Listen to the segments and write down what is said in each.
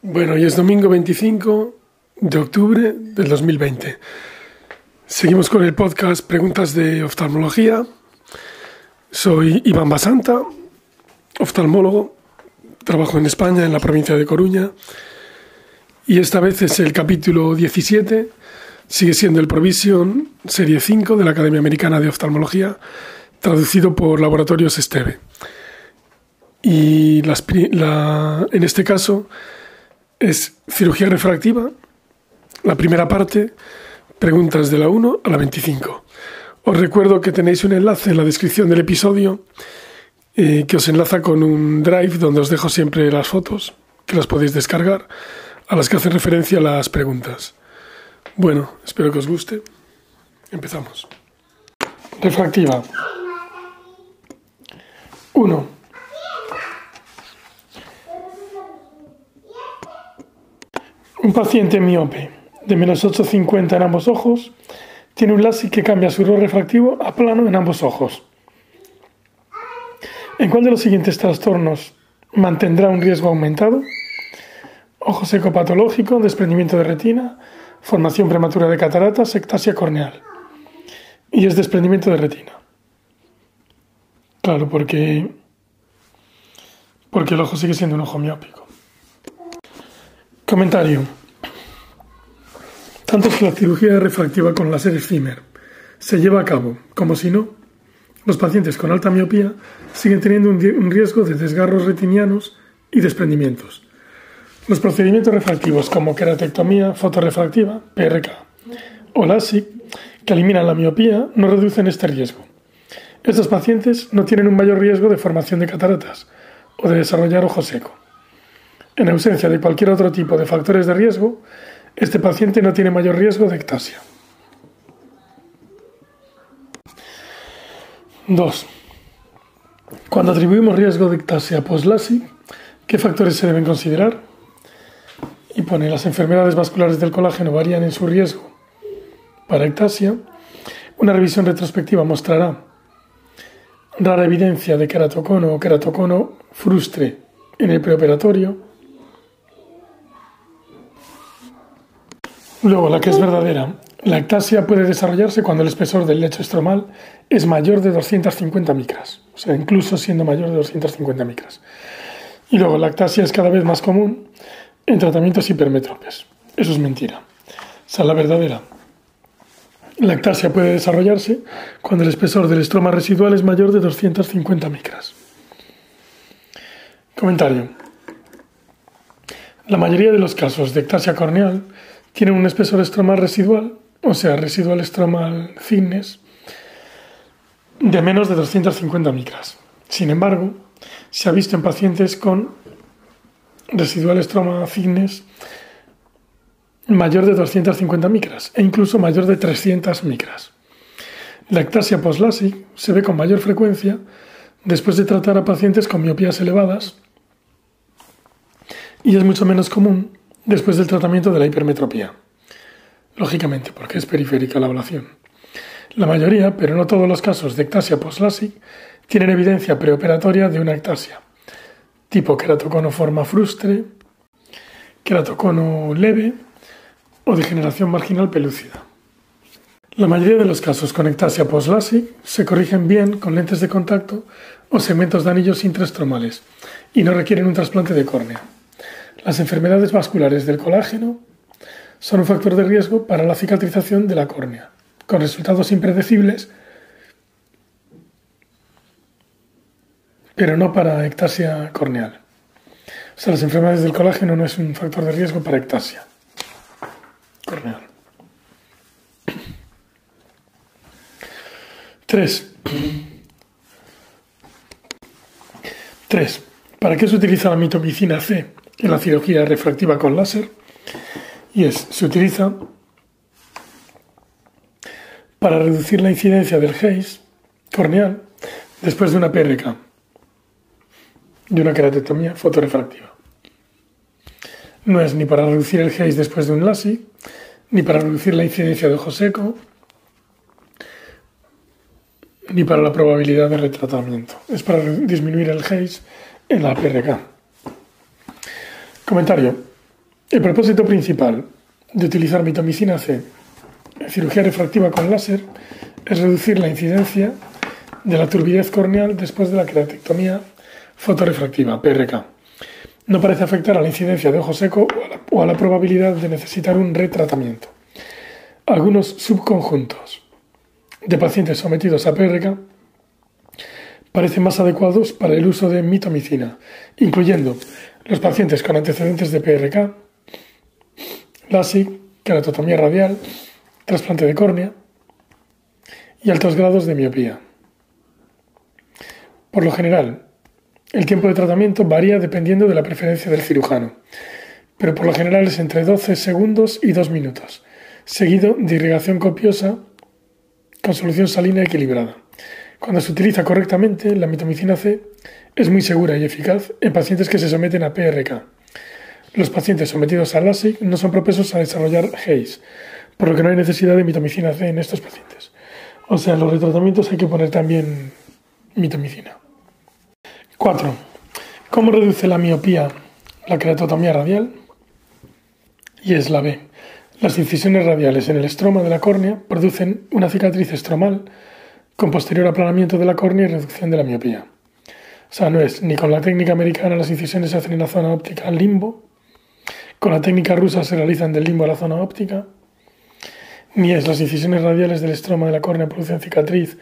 Bueno, hoy es domingo 25 de octubre del 2020. Seguimos con el podcast Preguntas de Oftalmología. Soy Iván Basanta, oftalmólogo. Trabajo en España, en la provincia de Coruña. Y esta vez es el capítulo 17. Sigue siendo el Provision Serie 5 de la Academia Americana de Oftalmología, traducido por Laboratorios Esteve. Y en este caso es cirugía refractiva, la primera parte, preguntas de la 1 a la 25. Os recuerdo que tenéis un enlace en la descripción del episodio eh, que os enlaza con un drive donde os dejo siempre las fotos, que las podéis descargar, a las que hacen referencia las preguntas. Bueno, espero que os guste. Empezamos. Refractiva. 1. Un paciente miope de menos 8,50 en ambos ojos tiene un LASIK que cambia su error refractivo a plano en ambos ojos. ¿En cuál de los siguientes trastornos mantendrá un riesgo aumentado? Ojo seco patológico, desprendimiento de retina, formación prematura de cataratas, ectasia corneal. Y es desprendimiento de retina. Claro, porque, porque el ojo sigue siendo un ojo miópico. Comentario. Tanto si la cirugía refractiva con láser Zimmer se lleva a cabo como si no, los pacientes con alta miopía siguen teniendo un riesgo de desgarros retinianos y desprendimientos. Los procedimientos refractivos como queratectomía fotorefractiva, PRK, o LASIK, que eliminan la miopía, no reducen este riesgo. Estos pacientes no tienen un mayor riesgo de formación de cataratas o de desarrollar ojo seco. En ausencia de cualquier otro tipo de factores de riesgo, este paciente no tiene mayor riesgo de ectasia. 2. Cuando atribuimos riesgo de ectasia post-LASIK, ¿qué factores se deben considerar? Y pone, las enfermedades vasculares del colágeno varían en su riesgo para ectasia. Una revisión retrospectiva mostrará rara evidencia de queratocono o queratocono frustre en el preoperatorio Luego, la que es verdadera. La ectasia puede desarrollarse cuando el espesor del lecho estromal es mayor de 250 micras, o sea, incluso siendo mayor de 250 micras. Y luego, la ectasia es cada vez más común en tratamientos hipermetropes. Eso es mentira. O sea, la verdadera. La ectasia puede desarrollarse cuando el espesor del estroma residual es mayor de 250 micras. Comentario. La mayoría de los casos de ectasia corneal tienen un espesor estromal residual, o sea, residual estromal thickness, de menos de 250 micras. Sin embargo, se ha visto en pacientes con residual estromal thickness mayor de 250 micras e incluso mayor de 300 micras. La ectasia post se ve con mayor frecuencia después de tratar a pacientes con miopías elevadas y es mucho menos común después del tratamiento de la hipermetropía. Lógicamente, porque es periférica la ablación. La mayoría, pero no todos los casos de ectasia post tienen evidencia preoperatoria de una ectasia, tipo queratocono forma frustre, queratocono leve o degeneración marginal pelúcida. La mayoría de los casos con ectasia post se corrigen bien con lentes de contacto o segmentos de anillos intraestromales y no requieren un trasplante de córnea. Las enfermedades vasculares del colágeno son un factor de riesgo para la cicatrización de la córnea, con resultados impredecibles, pero no para ectasia corneal. O sea, las enfermedades del colágeno no es un factor de riesgo para ectasia corneal. 3. 3. ¿Para qué se utiliza la mitomicina C en la cirugía refractiva con láser y es, se utiliza para reducir la incidencia del haze corneal después de una PRK, de una queratektomía fotorefractiva. No es ni para reducir el haze después de un LASIK, ni para reducir la incidencia de ojo seco, ni para la probabilidad de retratamiento. Es para disminuir el haze en la PRK. Comentario. El propósito principal de utilizar mitomicina C en cirugía refractiva con láser es reducir la incidencia de la turbidez corneal después de la queratectomía fotorefractiva, PRK. No parece afectar a la incidencia de ojo seco o a la, probabilidad de necesitar un retratamiento. Algunos subconjuntos de pacientes sometidos a PRK parecen más adecuados para el uso de mitomicina, incluyendo los pacientes con antecedentes de PRK, LASIK, keratotomía radial, trasplante de córnea y altos grados de miopía. Por lo general, el tiempo de tratamiento varía dependiendo de la preferencia del cirujano, pero por lo general es entre 12 segundos y 2 minutos, seguido de irrigación copiosa con solución salina equilibrada. Cuando se utiliza correctamente, la mitomicina C es muy segura y eficaz en pacientes que se someten a PRK. Los pacientes sometidos a LASIK no son propensos a desarrollar HACE, por lo que no hay necesidad de mitomicina C en estos pacientes. O sea, en los retratamientos hay que poner también mitomicina. 4. ¿Cómo reduce la miopía la keratotomía radial? Y es la B. Las incisiones radiales en el estroma de la córnea producen una cicatriz estromal con posterior aplanamiento de la córnea y reducción de la miopía. O sea, no es ni con la técnica americana las incisiones se hacen en la zona óptica limbo, con la técnica rusa se realizan del limbo a la zona óptica, ni es las incisiones radiales del estroma de la córnea producen cicatriz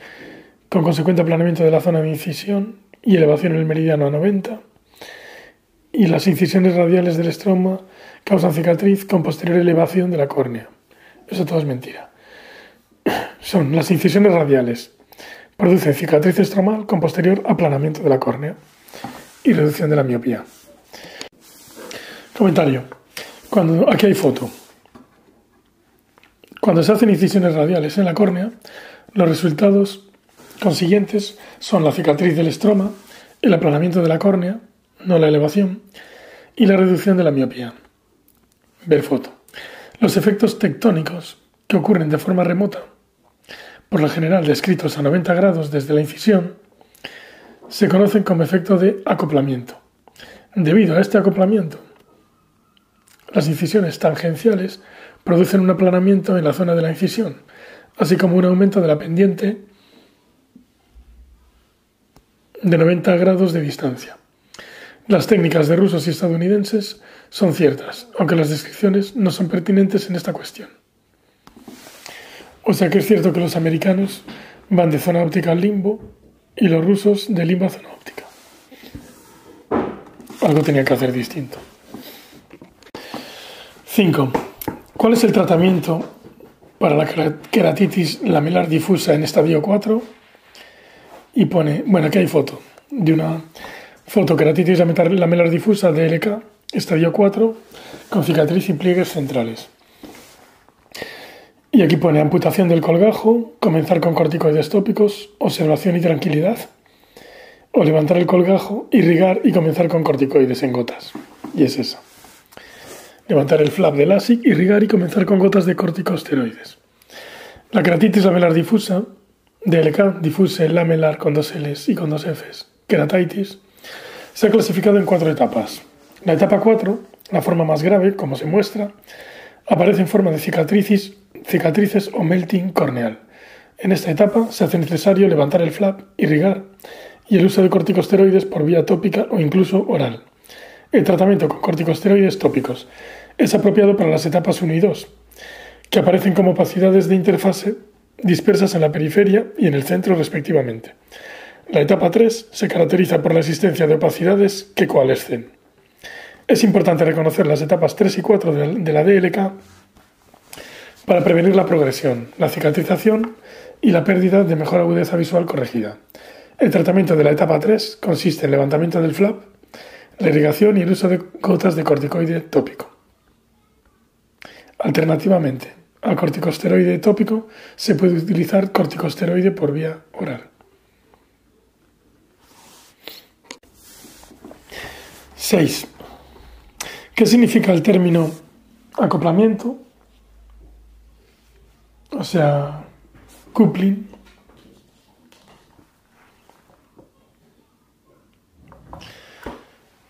con consecuente aplanamiento de la zona de incisión y elevación en el meridiano a 90, y las incisiones radiales del estroma causan cicatriz con posterior elevación de la córnea. Eso todo es mentira. Son las incisiones radiales Produce cicatriz estromal con posterior aplanamiento de la córnea y reducción de la miopía. Comentario. Cuando, aquí hay foto. Cuando se hacen incisiones radiales en la córnea, los resultados consiguientes son la cicatriz del estroma, el aplanamiento de la córnea, no la elevación, y la reducción de la miopía. Ver foto. Los efectos tectónicos que ocurren de forma remota por lo general descritos a 90 grados desde la incisión, se conocen como efecto de acoplamiento. Debido a este acoplamiento, las incisiones tangenciales producen un aplanamiento en la zona de la incisión, así como un aumento de la pendiente de 90 grados de distancia. Las técnicas de rusos y estadounidenses son ciertas, aunque las descripciones no son pertinentes en esta cuestión. O sea que es cierto que los americanos van de zona óptica al limbo y los rusos de limbo a zona óptica. Algo tenía que hacer distinto. 5. ¿Cuál es el tratamiento para la queratitis lamelar difusa en estadio 4? Y pone, bueno, aquí hay foto de una fotoqueratitis lamelar difusa DLK, estadio 4, con cicatriz y pliegues centrales. Y aquí pone amputación del colgajo, comenzar con corticoides tópicos, observación y tranquilidad. O levantar el colgajo, irrigar y comenzar con corticoides en gotas. Y es eso. Levantar el flap del ASIC, irrigar y comenzar con gotas de corticosteroides. La keratitis lamelar difusa, DLK, difuse lamelar con dos L's y con dos F's, keratitis, se ha clasificado en cuatro etapas. La etapa 4, la forma más grave, como se muestra, aparece en forma de cicatrices cicatrices o melting corneal. En esta etapa se hace necesario levantar el flap, irrigar y el uso de corticosteroides por vía tópica o incluso oral. El tratamiento con corticosteroides tópicos es apropiado para las etapas 1 y 2, que aparecen como opacidades de interfase dispersas en la periferia y en el centro respectivamente. La etapa 3 se caracteriza por la existencia de opacidades que coalescen. Es importante reconocer las etapas 3 y 4 de la DLK para prevenir la progresión, la cicatrización y la pérdida de mejor agudeza visual corregida. El tratamiento de la etapa 3 consiste en levantamiento del flap, la irrigación y el uso de gotas de corticoide tópico. Alternativamente al corticosteroide tópico se puede utilizar corticosteroide por vía oral. 6. ¿Qué significa el término acoplamiento o sea, coupling.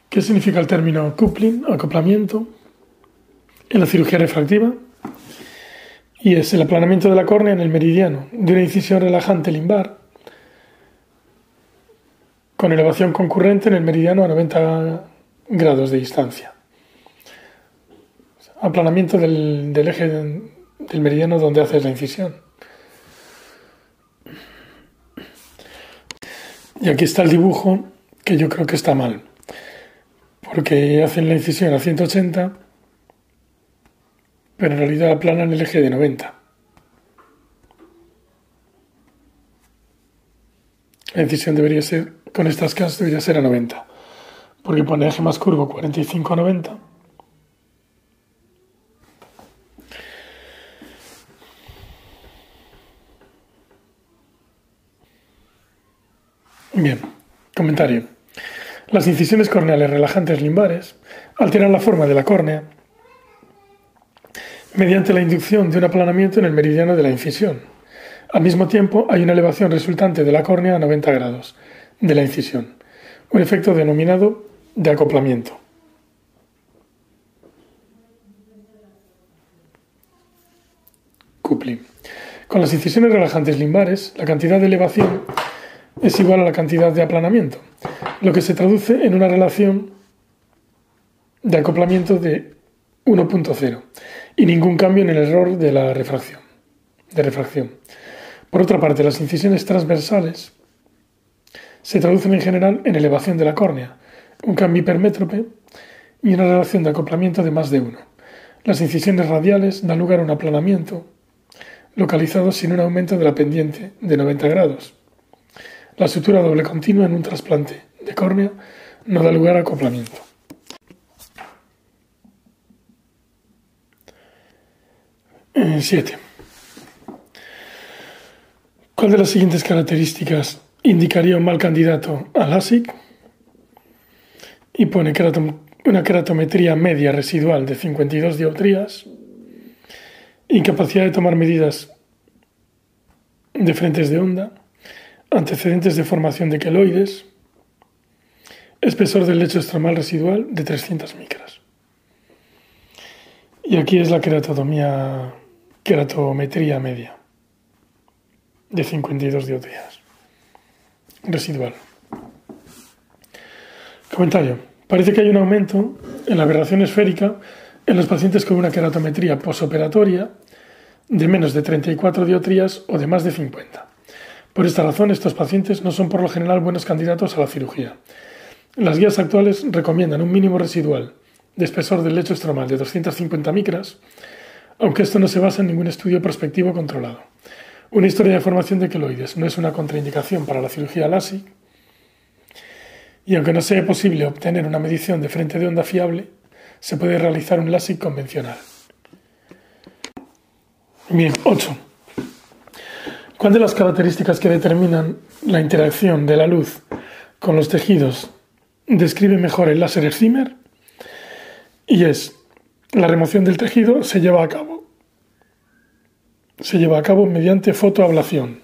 ¿Qué significa el término coupling, acoplamiento? en la cirugía refractiva y es el aplanamiento de la córnea en el meridiano de una incisión relajante limbar con elevación concurrente en el meridiano a 90 grados de distancia. Aplanamiento del, eje del meridiano donde haces la incisión. Y aquí está el dibujo que yo creo que está mal, porque hacen la incisión a 180 pero en realidad aplanan el eje de 90. La incisión debería ser, con estas casas debería ser a 90, porque pone eje más curvo 45 a 90. Bien, comentario. Las incisiones corneales relajantes limbares alteran la forma de la córnea mediante la inducción de un aplanamiento en el meridiano de la incisión. Al mismo tiempo, hay una elevación resultante de la córnea a 90 grados de la incisión, un efecto denominado de acoplamiento. Coupling. Con las incisiones relajantes limbares, la cantidad de elevación es igual a la cantidad de aplanamiento, lo que se traduce en una relación de acoplamiento de 1.0 y ningún cambio en el error de la refracción. De refracción. Por otra parte, las incisiones transversales se traducen en general en elevación de la córnea, un cambio hipermétrope y una relación de acoplamiento de más de uno. Las incisiones radiales dan lugar a un aplanamiento localizado sin un aumento de la pendiente de 90 grados. La sutura doble continua en un trasplante de córnea no da lugar a acoplamiento. 7. ¿Cuál de las siguientes características indicaría un mal candidato al ASIC? Y pone una keratometría media residual de 52 dioptrías, incapacidad de tomar medidas de frentes de onda, antecedentes de formación de queloides, espesor del lecho estromal residual de 300 micras. Y aquí es la keratotomía keratometría media de 52 dioptrías. Residual. Comentario. Parece que hay un aumento en la aberración esférica en los pacientes con una keratometría posoperatoria de menos de 34 dioptrías o de más de 50. Por esta razón, estos pacientes no son por lo general buenos candidatos a la cirugía. Las guías actuales recomiendan un mínimo residual de espesor del lecho estromal de 250 micras aunque esto no se basa en ningún estudio prospectivo controlado. Una historia de formación de queloides no es una contraindicación para la cirugía LASIK, y aunque no sea posible obtener una medición de frente de onda fiable, se puede realizar un LASIK convencional. Bien, 8. ¿Cuál de las características que determinan la interacción de la luz con los tejidos describe mejor el láser Herzimer? Y es la remoción del tejido se lleva a cabo. Se lleva a cabo mediante fotoablación.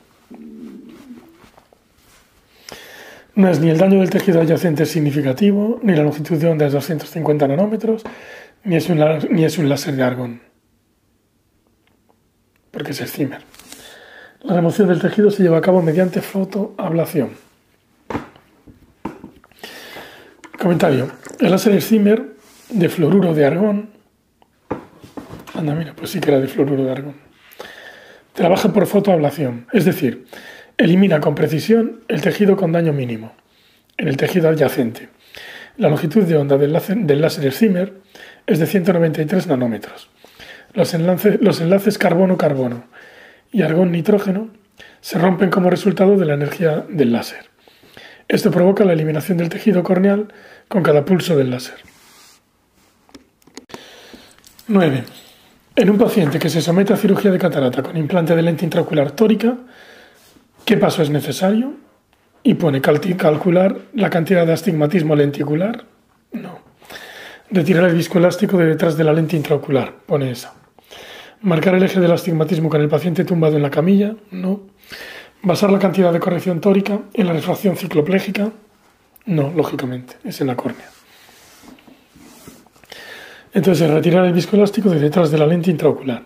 No es ni el daño del tejido adyacente significativo, ni la longitud de onda es 250 nanómetros, ni es un, ni es un láser de argón, porque es el Zimmer. La remoción del tejido se lleva a cabo mediante fotoablación. Comentario. El láser Zimmer de fluoruro de argón Anda, mira, pues sí que era de fluoruro de argón. Trabaja por fotoablación, es decir, elimina con precisión el tejido con daño mínimo, en el tejido adyacente. La longitud de onda del láser, del es de 193 nanómetros. Los los enlaces carbono-carbono y argón-nitrógeno se rompen como resultado de la energía del láser. Esto provoca la eliminación del tejido corneal con cada pulso del láser. 9. En un paciente que se somete a cirugía de catarata con implante de lente intraocular tórica, ¿qué paso es necesario? Y pone calcular la cantidad de astigmatismo lenticular. No. Retirar el disco elástico de detrás de la lente intraocular. Pone esa. Marcar el eje del astigmatismo con el paciente tumbado en la camilla. No. Basar la cantidad de corrección tórica en la refracción cicloplégica. No, lógicamente, es en la córnea. Entonces, retirar el viscoelástico de detrás de la lente intraocular.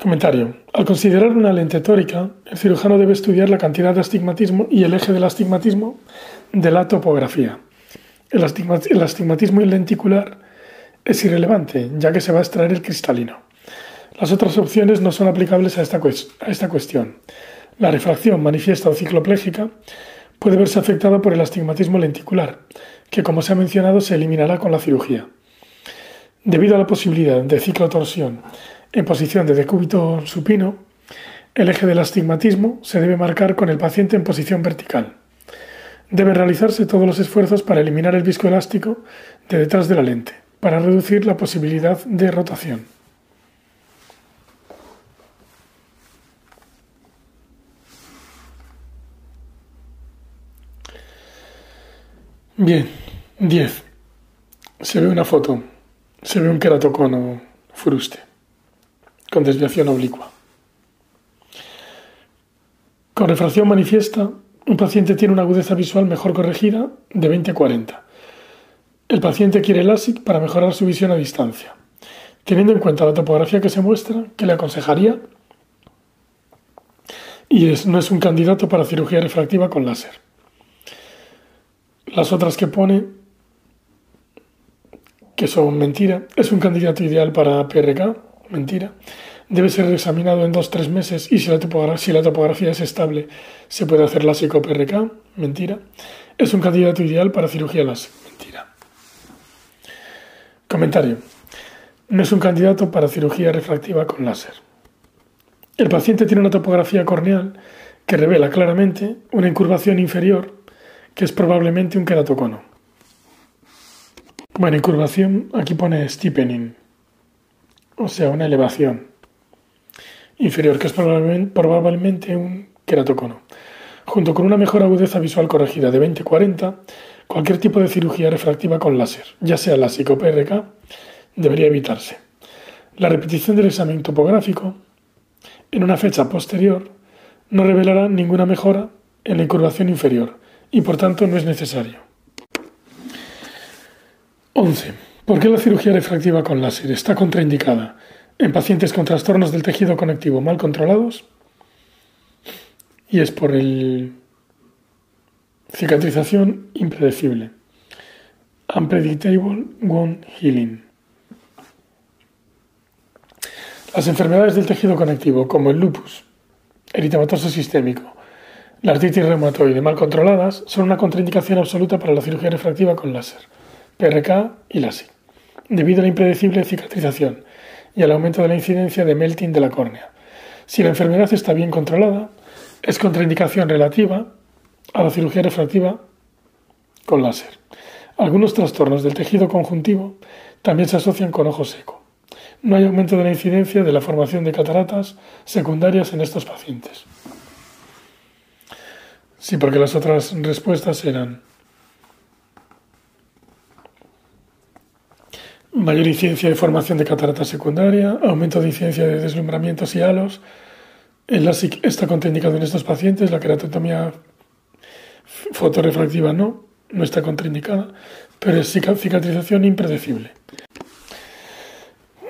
Comentario. Al considerar una lente tórica, el cirujano debe estudiar la cantidad de astigmatismo y el eje del astigmatismo de la topografía. El, astigmatismo lenticular es irrelevante, ya que se va a extraer el cristalino. Las otras opciones no son aplicables a esta, cuestión. La refracción manifiesta o cicloplégica puede verse afectada por el astigmatismo lenticular, que como se ha mencionado se eliminará con la cirugía. Debido a la posibilidad de ciclotorsión en posición de decúbito supino, el eje del astigmatismo se debe marcar con el paciente en posición vertical. Deben realizarse todos los esfuerzos para eliminar el viscoelástico de detrás de la lente, para reducir la posibilidad de rotación. Bien, 10. Se ve una foto. Se ve un queratocono fruste con desviación oblicua. Con refracción manifiesta, un paciente tiene una agudeza visual mejor corregida de 20 a 40. El paciente quiere LASIK para mejorar su visión a distancia. Teniendo en cuenta la topografía que se muestra, ¿qué le aconsejaría? Y es, no es un candidato para cirugía refractiva con láser. Las otras que pone, que son mentira, es un candidato ideal para PRK, mentira. Debe ser examinado en dos o tres meses y si la, topografía, es estable, se puede hacer la PRK, mentira. Es un candidato ideal para cirugía láser. Comentario. No es un candidato para cirugía refractiva con láser. El paciente tiene una topografía corneal que revela claramente una incurvación inferior que es probablemente un queratocono. Bueno, incurvación aquí pone steepening, o sea, una elevación inferior, que es probablemente, un queratocono. Junto con una mejor agudeza visual corregida de 20-40, cualquier tipo de cirugía refractiva con láser, ya sea la PRK, debería evitarse. La repetición del examen topográfico en una fecha posterior no revelará ninguna mejora en la incurvación inferior, y por tanto no es necesario. 11. ¿Por qué la cirugía refractiva con láser está contraindicada en pacientes con trastornos del tejido conectivo mal controlados? Y es por el cicatrización impredecible. Unpredictable wound healing. Las enfermedades del tejido conectivo, como el lupus, eritematoso sistémico, la artritis reumatoide mal controladas son una contraindicación absoluta para la cirugía refractiva con láser, PRK y LASIK, debido a la impredecible cicatrización y al aumento de la incidencia de melting de la córnea. Si la enfermedad está bien controlada, es contraindicación relativa a la cirugía refractiva con láser. Algunos trastornos del tejido conjuntivo también se asocian con ojo seco. No hay aumento de la incidencia de la formación de cataratas secundarias en estos pacientes. Sí, porque las otras respuestas eran mayor incidencia de formación de catarata secundaria, aumento de incidencia de deslumbramientos y halos. El LASIK está contraindicado en estos pacientes, la keratotomía fotorefractiva no, no está contraindicada, pero es cicatrización impredecible.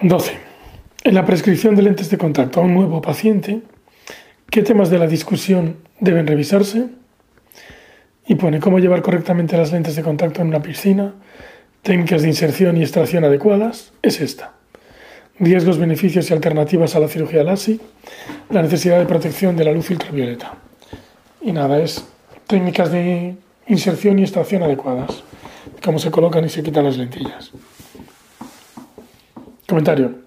12. En la prescripción de lentes de contacto a un nuevo paciente, ¿qué temas de la discusión deben revisarse? y pone cómo llevar correctamente las lentes de contacto en una piscina, técnicas de inserción y extracción adecuadas, es esta. Riesgos, beneficios y alternativas a la cirugía LASIK, la necesidad de protección de la luz ultravioleta. Y nada, es técnicas de inserción y extracción adecuadas, cómo se colocan y se quitan las lentillas. Comentario.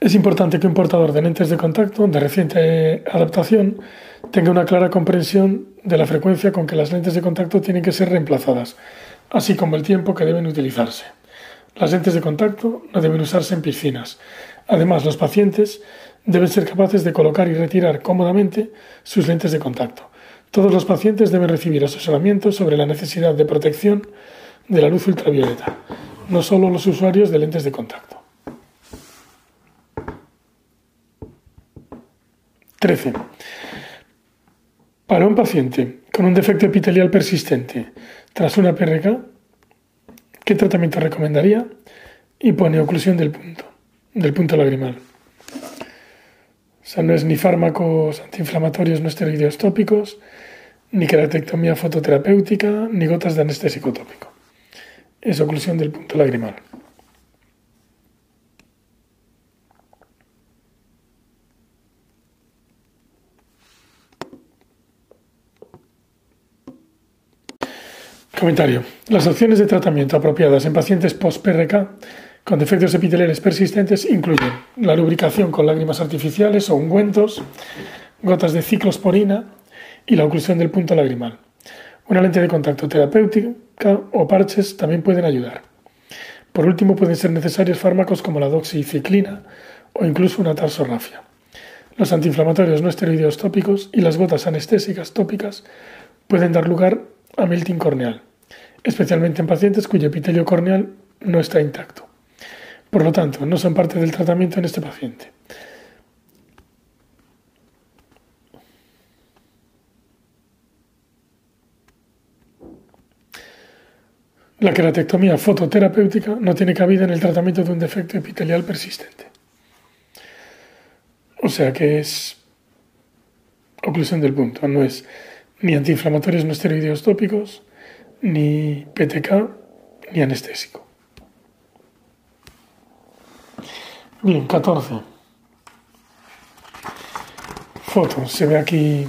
Es importante que un portador de lentes de contacto de reciente adaptación tenga una clara comprensión de la frecuencia con que las lentes de contacto tienen que ser reemplazadas, así como el tiempo que deben utilizarse. Las lentes de contacto no deben usarse en piscinas. Además, los pacientes deben ser capaces de colocar y retirar cómodamente sus lentes de contacto. Todos los pacientes deben recibir asesoramiento sobre la necesidad de protección de la luz ultravioleta, no solo los usuarios de lentes de contacto. 13. Para un paciente con un defecto epitelial persistente tras una PRK, ¿Qué tratamiento recomendaría? Y pone oclusión del punto, del punto lagrimal. O sea, no es ni fármacos antiinflamatorios no esteroideos tópicos, ni queratectomía fototerapéutica, ni gotas de anestésico tópico. Es oclusión del punto lagrimal. Comentario. Las opciones de tratamiento apropiadas en pacientes post-PRK con defectos epiteliales persistentes incluyen la lubricación con lágrimas artificiales o ungüentos, gotas de ciclosporina y la oclusión del punto lagrimal. Una lente de contacto terapéutica o parches también pueden ayudar. Por último, pueden ser necesarios fármacos como la doxiciclina o incluso una tarsorrafia. Los antiinflamatorios no esteroideos tópicos y las gotas anestésicas tópicas pueden dar lugar a melting corneal, especialmente en pacientes cuyo epitelio corneal no está intacto. Por lo tanto, no son parte del tratamiento en este paciente. La queratectomía fototerapéutica no tiene cabida en el tratamiento de un defecto epitelial persistente. O sea que es oclusión del punto, no es ni antiinflamatorios no esteroideos tópicos, ni PTK, ni anestésico. Bien, 14. Foto. Se ve aquí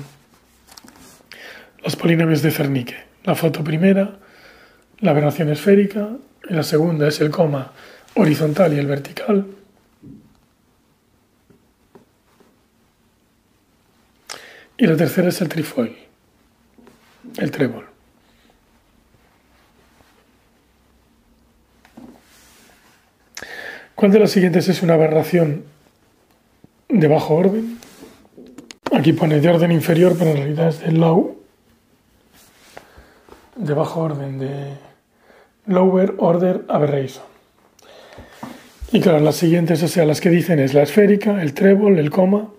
los polinomios de Cernique. La foto primera, la aberración esférica, y la segunda es el coma horizontal y el vertical. Y la tercera es el trifoil el trébol. ¿Cuál de las siguientes es una aberración de bajo orden? Aquí pone de orden inferior, pero en realidad es de low. De bajo orden, de lower order aberration. Y claro, las siguientes, o sea, las que dicen es la esférica, el trébol, el coma,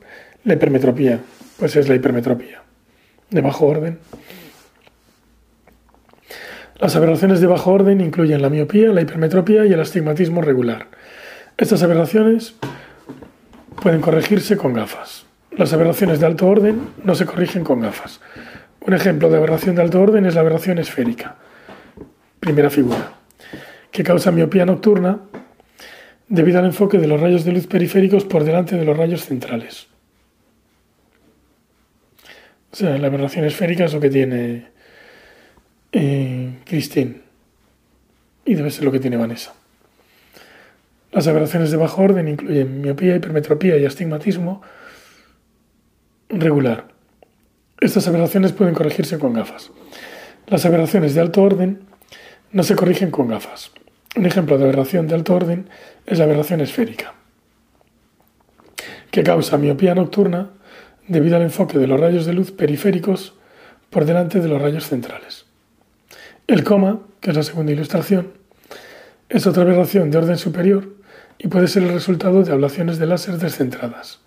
la hipermetropía. Pues es la hipermetropía, de bajo orden. Las aberraciones de bajo orden incluyen la miopía, la hipermetropía y el astigmatismo regular. Estas aberraciones pueden corregirse con gafas. Las aberraciones de alto orden no se corrigen con gafas. Un ejemplo de aberración de alto orden es la aberración esférica. Primera figura. Que causa miopía nocturna debido al enfoque de los rayos de luz periféricos por delante de los rayos centrales. O sea, la aberración esférica es lo que tiene eh, Christine. Y debe ser lo que tiene Vanessa. Las aberraciones de bajo orden incluyen miopía, hipermetropía y astigmatismo regular. Estas aberraciones pueden corregirse con gafas. Las aberraciones de alto orden no se corrigen con gafas. Un ejemplo de aberración de alto orden es la aberración esférica, que causa miopía nocturna debido al enfoque de los rayos de luz periféricos por delante de los rayos centrales. El coma, que es la segunda ilustración, es otra aberración de orden superior y puede ser el resultado de ablaciones de láser descentradas.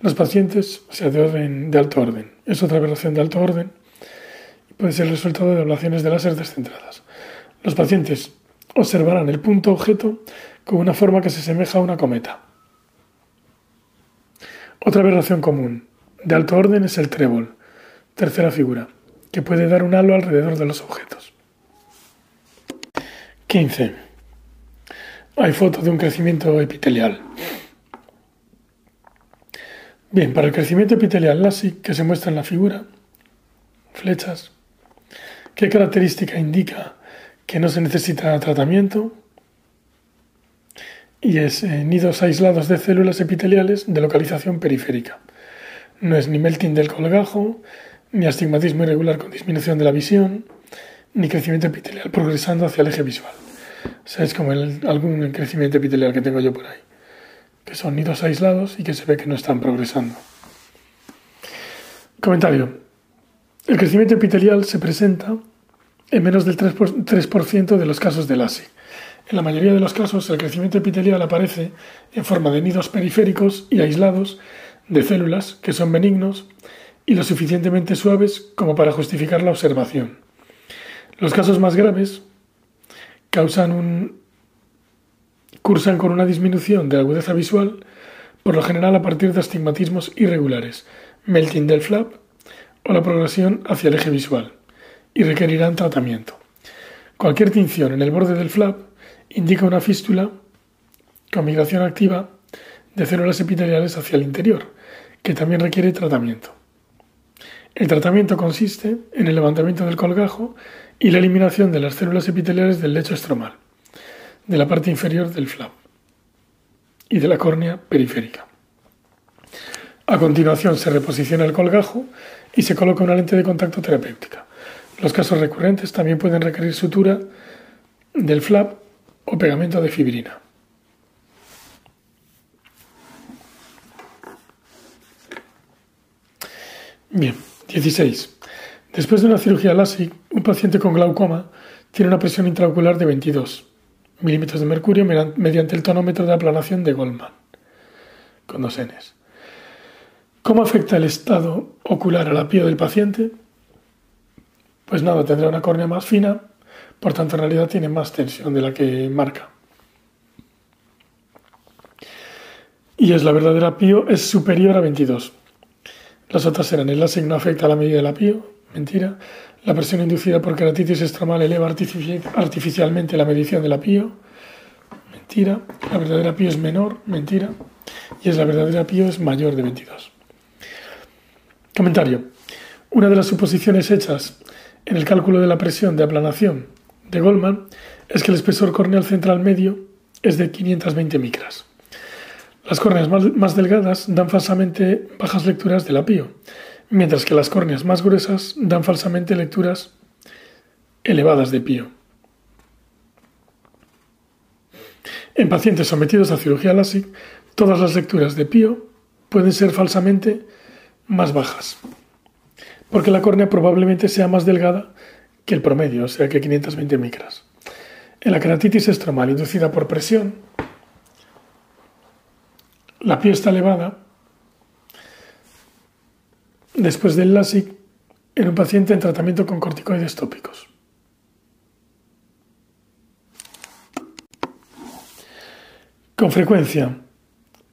Los pacientes, o sea, de, orden, de alto orden, es otra aberración de alto orden puede ser el resultado de ablaciones de láser descentradas. Los pacientes observarán el punto objeto con una forma que se asemeja a una cometa. Otra aberración común de alto orden es el trébol, tercera figura, que puede dar un halo alrededor de los objetos. 15. Hay fotos de un crecimiento epitelial. Bien, para el crecimiento epitelial LASIK que se muestra en la figura, flechas, ¿qué característica indica que no se necesita tratamiento? Y es eh, nidos aislados de células epiteliales de localización periférica. No es ni melting del colgajo, ni astigmatismo irregular con disminución de la visión, ni crecimiento epitelial progresando hacia el eje visual. Es como el, algún crecimiento epitelial que tengo yo por ahí, que son nidos aislados y que se ve que no están progresando. Comentario. El crecimiento epitelial se presenta en menos del 3%, de los casos de LASIK. En la mayoría de los casos, el crecimiento epitelial aparece en forma de nidos periféricos y aislados de células que son benignos y lo suficientemente suaves como para justificar la observación. Los casos más graves causan un, cursan con una disminución de agudeza visual, por lo general a partir de astigmatismos irregulares, melting del flap o la progresión hacia el eje visual, y requerirán tratamiento. Cualquier tinción en el borde del flap indica una fístula con migración activa de células epiteliales hacia el interior, que también requiere tratamiento. El tratamiento consiste en el levantamiento del colgajo y la eliminación de las células epiteliales del lecho estromal, de la parte inferior del flap y de la córnea periférica. A continuación se reposiciona el colgajo y se coloca una lente de contacto terapéutica. Los casos recurrentes también pueden requerir sutura del flap o pegamento de fibrina. Bien, 16. Después de una cirugía LASIK, un paciente con glaucoma tiene una presión intraocular de 22 milímetros de mercurio mediante el tonómetro de aplanación de Goldman, con dos Ns. ¿Cómo afecta el estado ocular a la piel del paciente? Pues nada, tendrá una córnea más fina, por tanto en realidad tiene más tensión de la que marca. Y es la verdadera PIO es superior a 22. Las otras eran el LASIK no afecta a la medida de la PIO, mentira. La presión inducida por keratitis estromal eleva artificialmente la medición de la PIO, mentira. La verdadera PIO es menor, mentira. Y es la verdadera PIO es mayor de 22. Comentario. Una de las suposiciones hechas en el cálculo de la presión de aplanación de Goldman es que el espesor corneal central medio es de 520 micras. Las córneas más, delgadas dan falsamente bajas lecturas de la PIO, mientras que las córneas más gruesas dan falsamente lecturas elevadas de PIO. En pacientes sometidos a cirugía LASIK, todas las lecturas de PIO pueden ser falsamente más bajas, porque la córnea probablemente sea más delgada que el promedio, o sea que 520 micras. En la keratitis estromal inducida por presión, la piel está elevada después del LASIK en un paciente en tratamiento con corticoides tópicos. Con frecuencia,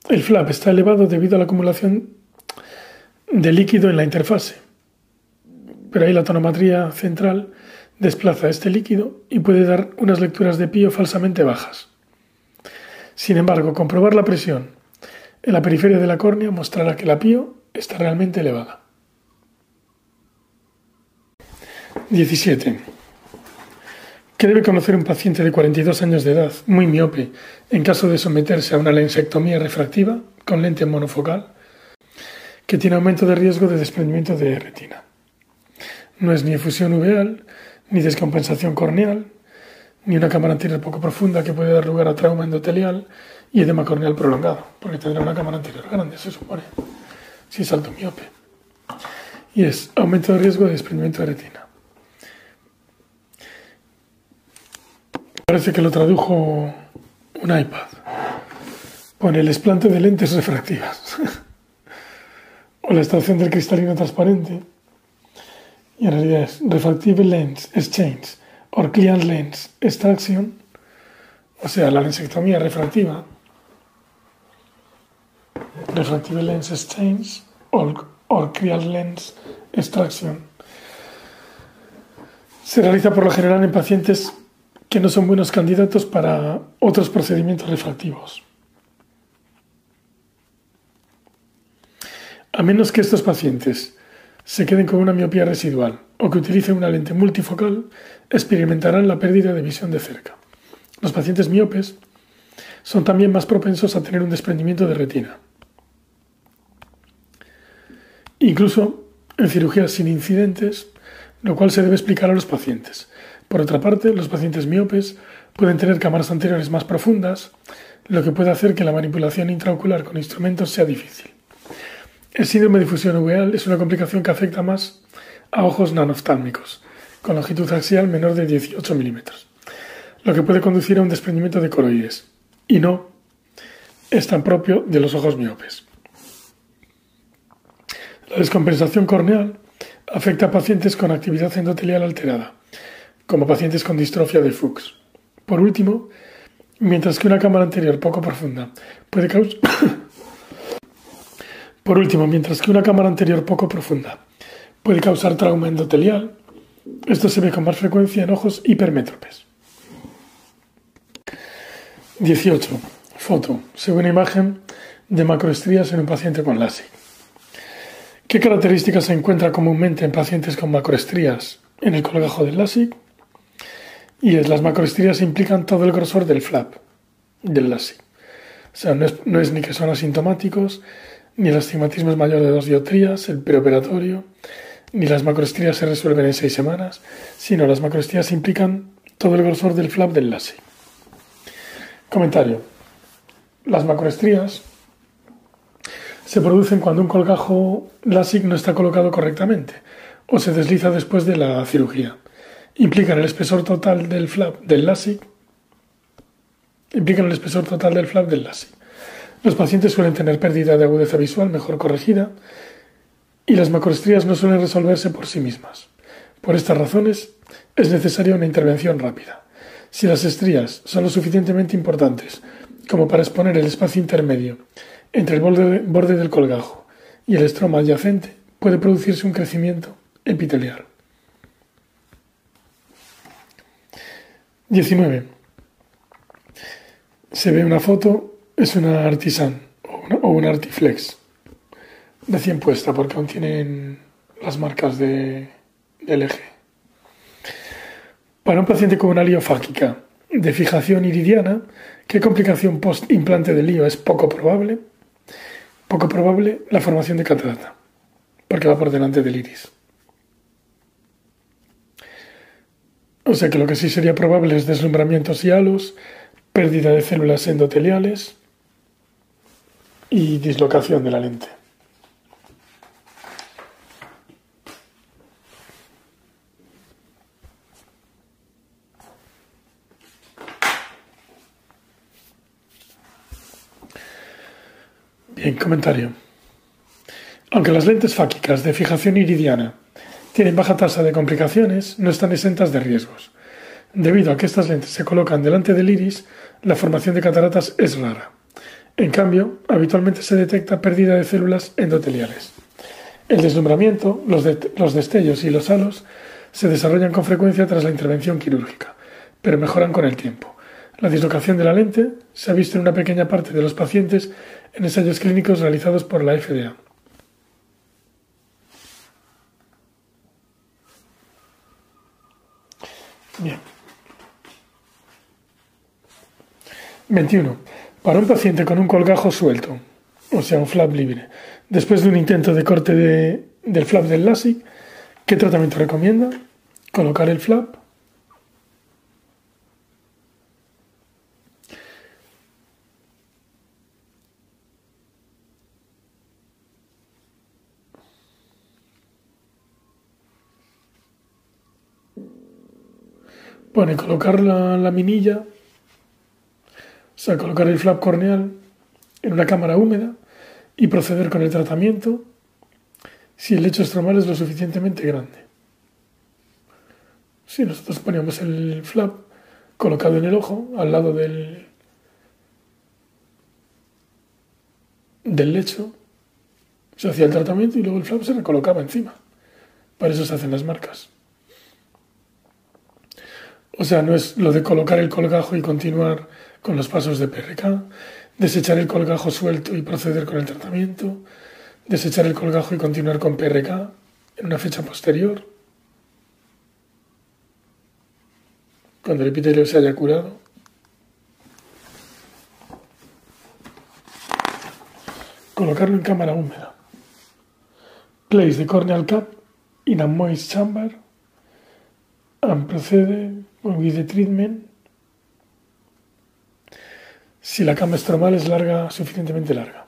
el flap está elevado debido a la acumulación de líquido en la interfase, pero ahí la tonometría central desplaza este líquido y puede dar unas lecturas de pío falsamente bajas. Sin embargo, comprobar la presión en la periferia de la córnea mostrará que la pío está realmente elevada. 17. ¿Qué debe conocer un paciente de 42 años de edad, muy miope, en caso de someterse a una lensectomía refractiva con lente monofocal, que tiene aumento de riesgo de desprendimiento de retina? No es ni efusión uveal, ni descompensación corneal, ni una cámara anterior poco profunda que puede dar lugar a trauma endotelial y edema corneal prolongado, porque tendrá una cámara anterior grande, se supone, si es alto miope. Y es aumento de riesgo de desprendimiento de retina. Parece que lo tradujo un iPad. Pone el esplante de lentes refractivas. o la extracción del cristalino transparente. Y en realidad es refractive lens exchange or clear lens extraction. O sea, la lensectomía refractiva refractive lens exchange or, clear lens extraction. Se realiza por lo general en pacientes que no son buenos candidatos para otros procedimientos refractivos. A menos que estos pacientes se queden con una miopía residual o que utilicen una lente multifocal, experimentarán la pérdida de visión de cerca. Los pacientes miopes son también más propensos a tener un desprendimiento de retina. Incluso en cirugías sin incidentes, lo cual se debe explicar a los pacientes. Por otra parte, los pacientes miopes pueden tener cámaras anteriores más profundas, lo que puede hacer que la manipulación intraocular con instrumentos sea difícil. El síndrome de difusión uveal es una complicación que afecta más a ojos nanoftálmicos, con longitud axial menor de 18 milímetros, lo que puede conducir a un desprendimiento de coroides, y no es tan propio de los ojos miopes. La descompensación corneal afecta a pacientes con actividad endotelial alterada, como pacientes con distrofia de Fuchs. Por último, mientras que una cámara anterior poco profunda puede causar... Trauma endotelial, esto se ve con más frecuencia en ojos hipermétropes. 18. Foto. Según imagen de macroestrías en un paciente con LASIK. ¿Qué características se encuentran comúnmente en pacientes con macroestrías en el colgajo del LASIK? Y es, las macroestrías implican todo el grosor del flap del LASIK. O sea, no es, no es ni que son asintomáticos, ni el astigmatismo es mayor de dos dioptrías, el preoperatorio, ni las macroestrías se resuelven en seis semanas, sino las macroestrías implican todo el grosor del flap del LASIK. Comentario. Las macroestrías se producen cuando un colgajo LASIK no está colocado correctamente o se desliza después de la cirugía. Implican el espesor total del flap del LASIK. Implican el espesor total del flap del LASIK. Los pacientes suelen tener pérdida de agudeza visual mejor corregida y las macroestrías no suelen resolverse por sí mismas. Por estas razones es necesaria una intervención rápida. Si las estrías son lo suficientemente importantes como para exponer el espacio intermedio entre el borde, del colgajo y el estroma adyacente, puede producirse un crecimiento epitelial. 19. Se ve una foto, es una artisan o una, artiflex recién puesta porque aún tienen las marcas de, del eje. Para un paciente con una liofáquica de fijación iridiana, ¿qué complicación post-implante de lío es poco probable? Poco probable la formación de catarata, porque va por delante del iris. O sea que lo que sí sería probable es deslumbramientos y halos, pérdida de células endoteliales y dislocación de la lente. Bien, comentario. Aunque las lentes fáquicas de fijación iridiana tienen baja tasa de complicaciones, no están exentas de riesgos. Debido a que estas lentes se colocan delante del iris, la formación de cataratas es rara. En cambio, habitualmente se detecta pérdida de células endoteliales. El deslumbramiento, los, los destellos y los halos se desarrollan con frecuencia tras la intervención quirúrgica, pero mejoran con el tiempo. La dislocación de la lente se ha visto en una pequeña parte de los pacientes en ensayos clínicos realizados por la FDA. Bien. 21. Para un paciente con un colgajo suelto, o sea, un flap libre, después de un intento de corte del flap del LASIK, ¿qué tratamiento recomienda? Colocar el flap Pone colocar la, la minilla, o sea, colocar el flap corneal en una cámara húmeda y proceder con el tratamiento si el lecho estromal es lo suficientemente grande. Si nosotros ponemos el flap colocado en el ojo, al lado del, del lecho, se hacía el tratamiento y luego el flap se recolocaba encima. Para eso se hacen las marcas. O sea, no es lo de colocar el colgajo y continuar con los pasos de PRK, desechar el colgajo suelto y proceder con el tratamiento, desechar el colgajo y continuar con PRK en una fecha posterior, cuando el epitelio se haya curado. Colocarlo en cámara húmeda. Place the corneal cap in a moist chamber and procede with the treatment si la cama estromal es larga, suficientemente larga.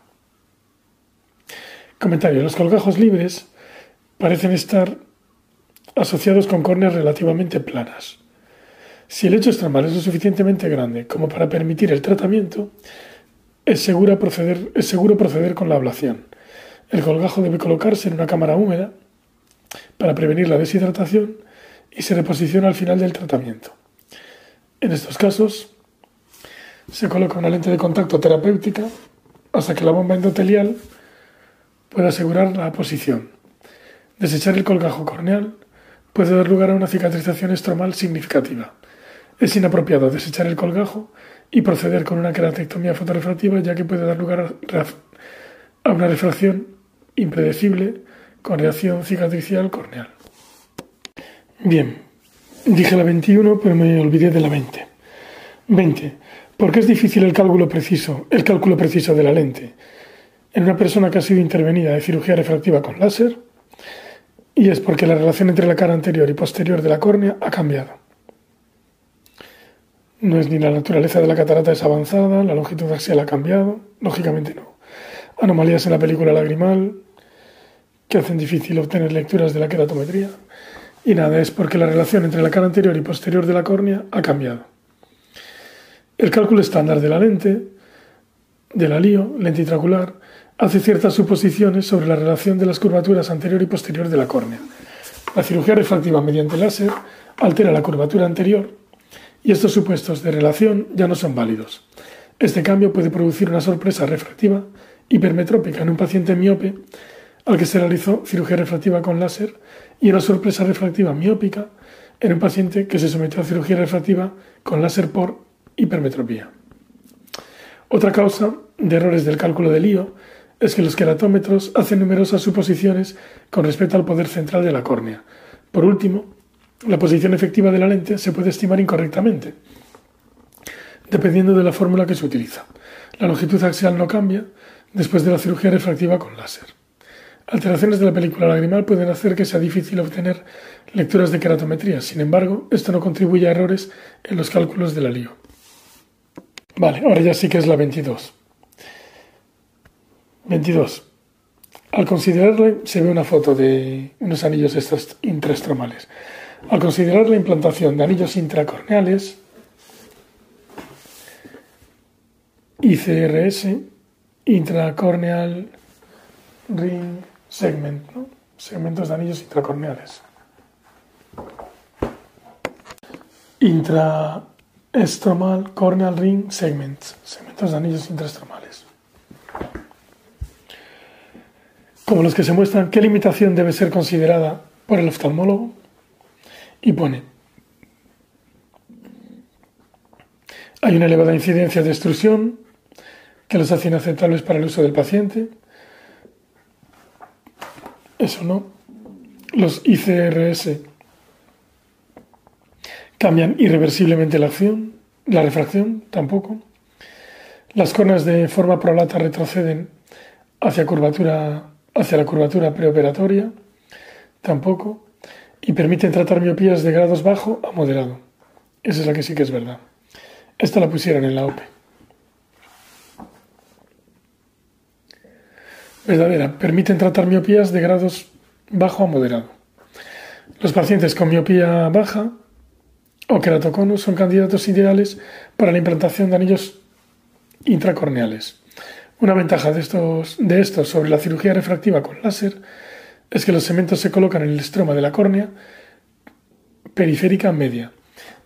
Comentario. Los colgajos libres parecen estar asociados con córneas relativamente planas. Si el lecho estromal es lo suficientemente grande como para permitir el tratamiento, es, proceder, es seguro proceder con la ablación. El colgajo debe colocarse en una cámara húmeda para prevenir la deshidratación y se reposiciona al final del tratamiento. En estos casos, se coloca una lente de contacto terapéutica hasta que la bomba endotelial pueda asegurar la posición. Desechar el colgajo corneal puede dar lugar a una cicatrización estromal significativa. Es inapropiado desechar el colgajo y proceder con una queratectomía fotorefractiva ya que puede dar lugar a una refracción impredecible con reacción cicatricial corneal. Bien, dije la 21 pero me olvidé de la 20. 20. ¿Por qué es difícil el cálculo preciso, el cálculo preciso de la lente? En una persona que ha sido intervenida de cirugía refractiva con láser, y es porque la relación entre la cara anterior y posterior de la córnea ha cambiado. No es ni la naturaleza de la catarata es avanzada, la longitud axial ha cambiado, lógicamente no. Anomalías en la película lagrimal que hacen difícil obtener lecturas de la queratometría. Y nada, es porque la relación entre la cara anterior y posterior de la córnea ha cambiado. El cálculo estándar de la lente, de la LIO, lente intraocular, hace ciertas suposiciones sobre la relación de las curvaturas anterior y posterior de la córnea. La cirugía refractiva mediante láser altera la curvatura anterior y estos supuestos de relación ya no son válidos. Este cambio puede producir una sorpresa refractiva hipermetrópica en un paciente miope al que se realizó cirugía refractiva con láser y una sorpresa refractiva miópica en un paciente que se sometió a cirugía refractiva con láser por hipermetropía. Otra causa de errores del cálculo del lío es que los queratómetros hacen numerosas suposiciones con respecto al poder central de la córnea. Por último, la posición efectiva de la lente se puede estimar incorrectamente, dependiendo de la fórmula que se utiliza. La longitud axial no cambia después de la cirugía refractiva con láser. Alteraciones de la película lagrimal pueden hacer que sea difícil obtener lecturas de queratometría. Sin embargo, esto no contribuye a errores en los cálculos de la LIO. Vale, ahora ya sí que es la 22. 22. Al considerarle, se ve una foto de unos anillos estos. Al considerar la implantación de anillos intracorneales, ICRS, intracorneal ring segment, segmentos de anillos intracorneales. Intraestromal corneal ring segments, segmentos de anillos intraestromales. como los que se muestran qué limitación debe ser considerada por el oftalmólogo y pone hay una elevada incidencia de extrusión que los hace inaceptables para el uso del paciente. Eso no. Los ICRS cambian irreversiblemente la acción, la refracción tampoco. Las conas de forma prolata retroceden hacia curvatura hacia la curvatura preoperatoria, tampoco, y permiten tratar miopías de grados bajo a moderado. Esa es la que sí que es verdad. Esta la pusieron en la OPE. Verdadera, permiten tratar miopías de grados bajo a moderado. Los pacientes con miopía baja o queratoconus son candidatos ideales para la implantación de anillos intracorneales. Una ventaja de estos, sobre la cirugía refractiva con láser es que los segmentos se colocan en el estroma de la córnea periférica media,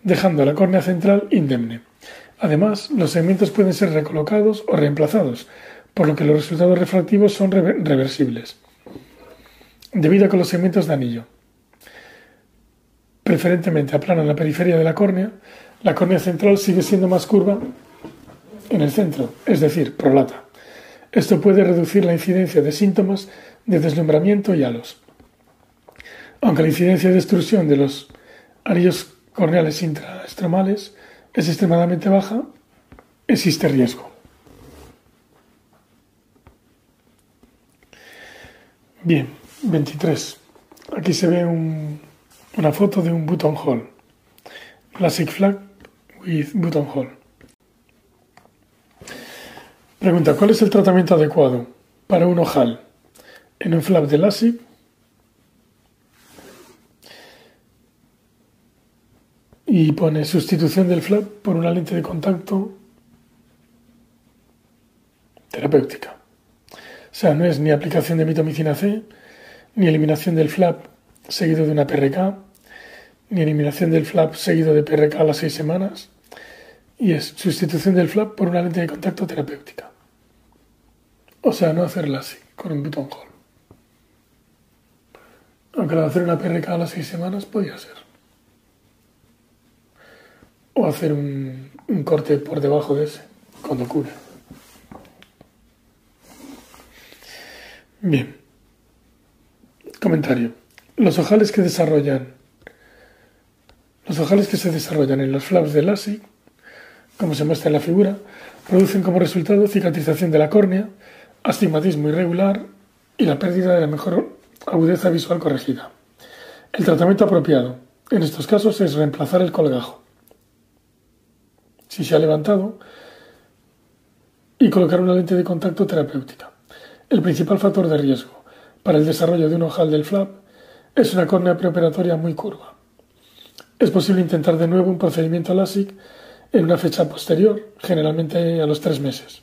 dejando la córnea central indemne. Además, los segmentos pueden ser recolocados o reemplazados, por lo que los resultados refractivos son reversibles. Debido a que los segmentos de anillo preferentemente aplanan la periferia de la córnea, la córnea central sigue siendo más curva en el centro, es decir, prolata. Esto puede reducir la incidencia de síntomas de deslumbramiento y halos. Aunque la incidencia de extrusión de los anillos corneales intraestromales es extremadamente baja, existe riesgo. Bien, 23. Aquí se ve una foto de un buttonhole. Classic flag with buttonhole. Pregunta, ¿cuál es el tratamiento adecuado para un ojal en un flap de LASIK? Y pone sustitución del flap por una lente de contacto terapéutica. Sea, no es ni aplicación de mitomicina C, ni eliminación del flap seguido de una PRK, ni eliminación del flap seguido de PRK a las seis semanas, y es sustitución del flap por una lente de contacto terapéutica. O sea, no hacerla así, con un botón hole. Aunque la de hacer una PRK a las seis semanas podría ser. O hacer un, un corte por debajo de ese, cuando cure. Bien. Comentario. Los ojales que se desarrollan en los flaps del LASIK, como se muestra en la figura, producen como resultado cicatrización de la córnea, astigmatismo irregular y la pérdida de la mejor agudeza visual corregida. El tratamiento apropiado en estos casos es reemplazar el colgajo. Si se ha levantado, y colocar una lente de contacto terapéutica. El principal factor de riesgo para el desarrollo de un ojal del flap es una córnea preoperatoria muy curva. Es posible intentar de nuevo un procedimiento LASIK en una fecha posterior, generalmente a los tres meses.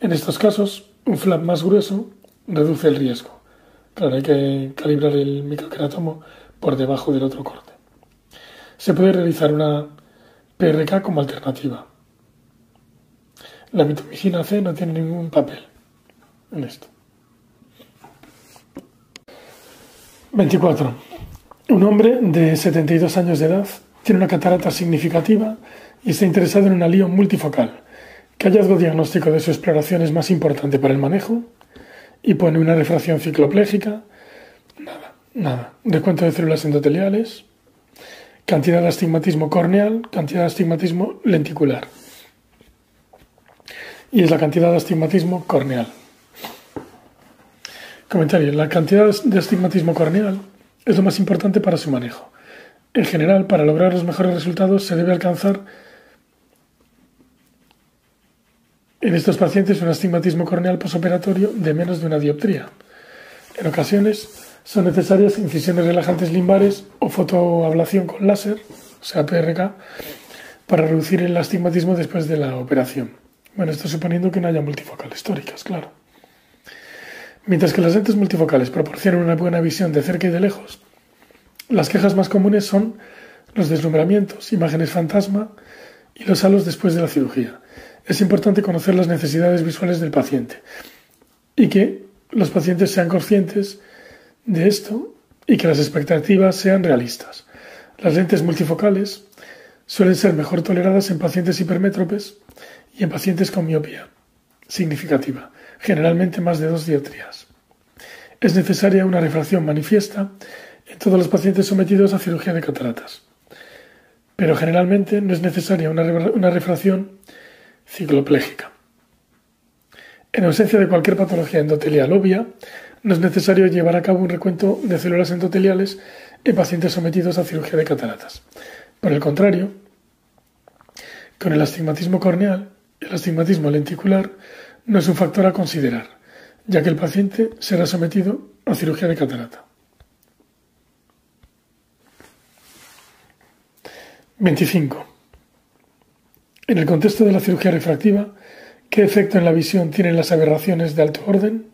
En estos casos, un flap más grueso reduce el riesgo. Claro, hay que calibrar el microqueratomo por debajo del otro corte. Se puede realizar una PRK como alternativa. La mitomicina C no tiene ningún papel en esto. 24. Un hombre de 72 años de edad tiene una catarata significativa y está interesado en una lío multifocal. ¿Qué hallazgo diagnóstico de su exploración es más importante para el manejo? Y pone una refracción cicloplégica. Nada, nada. Recuento de células endoteliales. Cantidad de astigmatismo corneal, cantidad de astigmatismo lenticular. Y es la cantidad de astigmatismo corneal. Comentario. La cantidad de astigmatismo corneal es lo más importante para su manejo. En general, para lograr los mejores resultados se debe alcanzar en estos pacientes un astigmatismo corneal posoperatorio de menos de una dioptría. En ocasiones son necesarias incisiones relajantes limbares o fotoablación con láser, o sea, PRK, para reducir el astigmatismo después de la operación. Bueno, esto suponiendo que no haya multifocales históricas, claro. Mientras que las lentes multifocales proporcionan una buena visión de cerca y de lejos, las quejas más comunes son los deslumbramientos, imágenes fantasma y los halos después de la cirugía. Es importante conocer las necesidades visuales del paciente y que los pacientes sean conscientes de esto y que las expectativas sean realistas. Las lentes multifocales suelen ser mejor toleradas en pacientes hipermétropes y en pacientes con miopía significativa generalmente más de dos dioptrías. Es necesaria una refracción manifiesta en todos los pacientes sometidos a cirugía de cataratas, pero generalmente no es necesaria una, refracción cicloplégica. En ausencia de cualquier patología endotelial obvia, no es necesario llevar a cabo un recuento de células endoteliales en pacientes sometidos a cirugía de cataratas. Por el contrario, con el astigmatismo corneal el astigmatismo lenticular no es un factor a considerar, ya que el paciente será sometido a cirugía de catarata. 25. En el contexto de la cirugía refractiva, ¿qué efecto en la visión tienen las aberraciones de alto orden?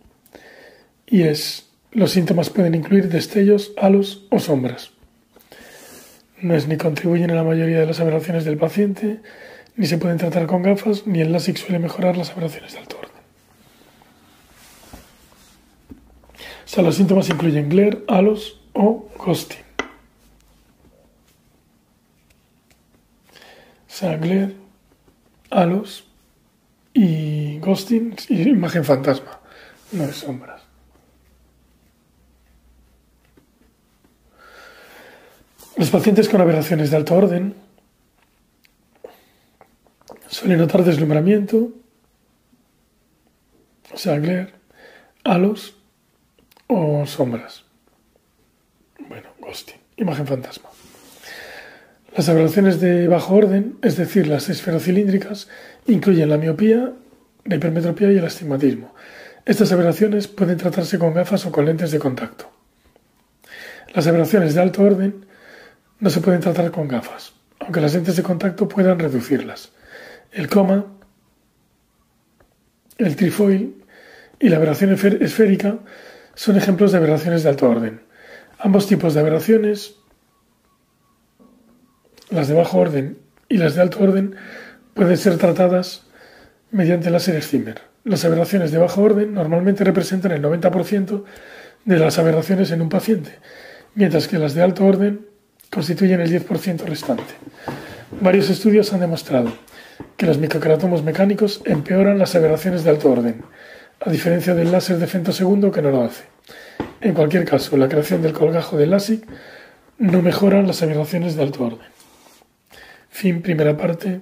Y es, los síntomas pueden incluir destellos, halos o sombras. No es ni contribuyen a la mayoría de las aberraciones del paciente, ni se pueden tratar con gafas, ni el LASIK suele mejorar las aberraciones de alto orden. Sea, los síntomas incluyen glare, halos o ghosting. O sea, glare, halos y ghosting y imagen fantasma, no es sombras. Los pacientes con aberraciones de alto orden suelen notar deslumbramiento, o sea, glare, halos o sombras. Bueno, ghosting, imagen fantasma. Las aberraciones de bajo orden, es decir, las esferocilíndricas, incluyen la miopía, la hipermetropía y el astigmatismo. Estas aberraciones pueden tratarse con gafas o con lentes de contacto. Las aberraciones de alto orden no se pueden tratar con gafas, aunque las lentes de contacto puedan reducirlas. El coma, el trifoil y la aberración esférica son ejemplos de aberraciones de alto orden. Ambos tipos de aberraciones, las de bajo orden y las de alto orden, pueden ser tratadas mediante láser Zimmer. Las aberraciones de bajo orden normalmente representan el 90% de las aberraciones en un paciente, mientras que las de alto orden constituyen el 10% restante. Varios estudios han demostrado que los microqueratomos mecánicos empeoran las aberraciones de alto orden, a diferencia del láser de femtosegundo que no lo hace. En cualquier caso, la creación del colgajo de LASIK no mejora las aberraciones de alto orden. Fin primera parte.